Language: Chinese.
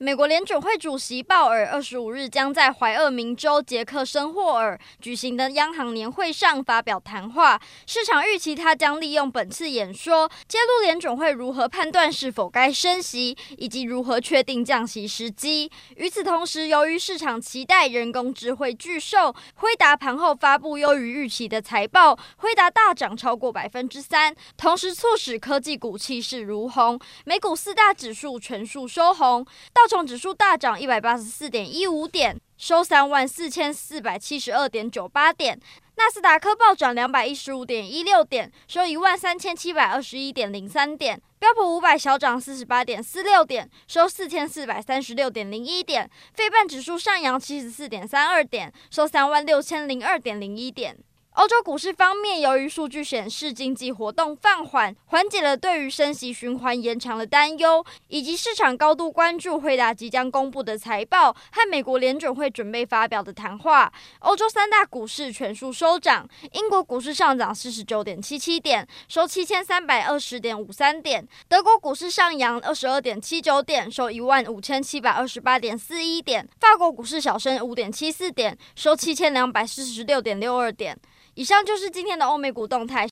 美国联准会主席鲍尔二十五日将在怀俄明州杰克森霍尔举行的央行年会上发表谈话，市场预期他将利用本次演说揭露联准会如何判断是否该升息，以及如何确定降息时机。与此同时，由于市场期待人工智慧巨兽辉达盘后发布优于预期的财报，辉达大涨超过百分之三，同时促使科技股气势如虹，美股四大指数全数收红，道琼指数大涨一百八十四点一五点，收三万四千四百七十二点九八点；纳斯达克暴涨两百一十五点一六点，收一万三千七百二十一点零三点；标普五百小涨四十八点四六点，收四千四百三十六点零一点；费半指数上扬七十四点三二点，收三万六千零二点零一点。欧洲股市方面，由于数据显示经济活动放缓，缓解了对于升息循环延长的担忧，以及市场高度关注惠达即将公布的财报和美国联准会准备发表的谈话，欧洲三大股市全数收涨。英国股市上涨四十九点七七点，收七千三百二十点五三点；德国股市上扬二十二点七九点，收一万五千七百二十八点四一点；法国股市小升五点七四点，收七千两百四十六点六二点。以上就是今天的欧美股动态。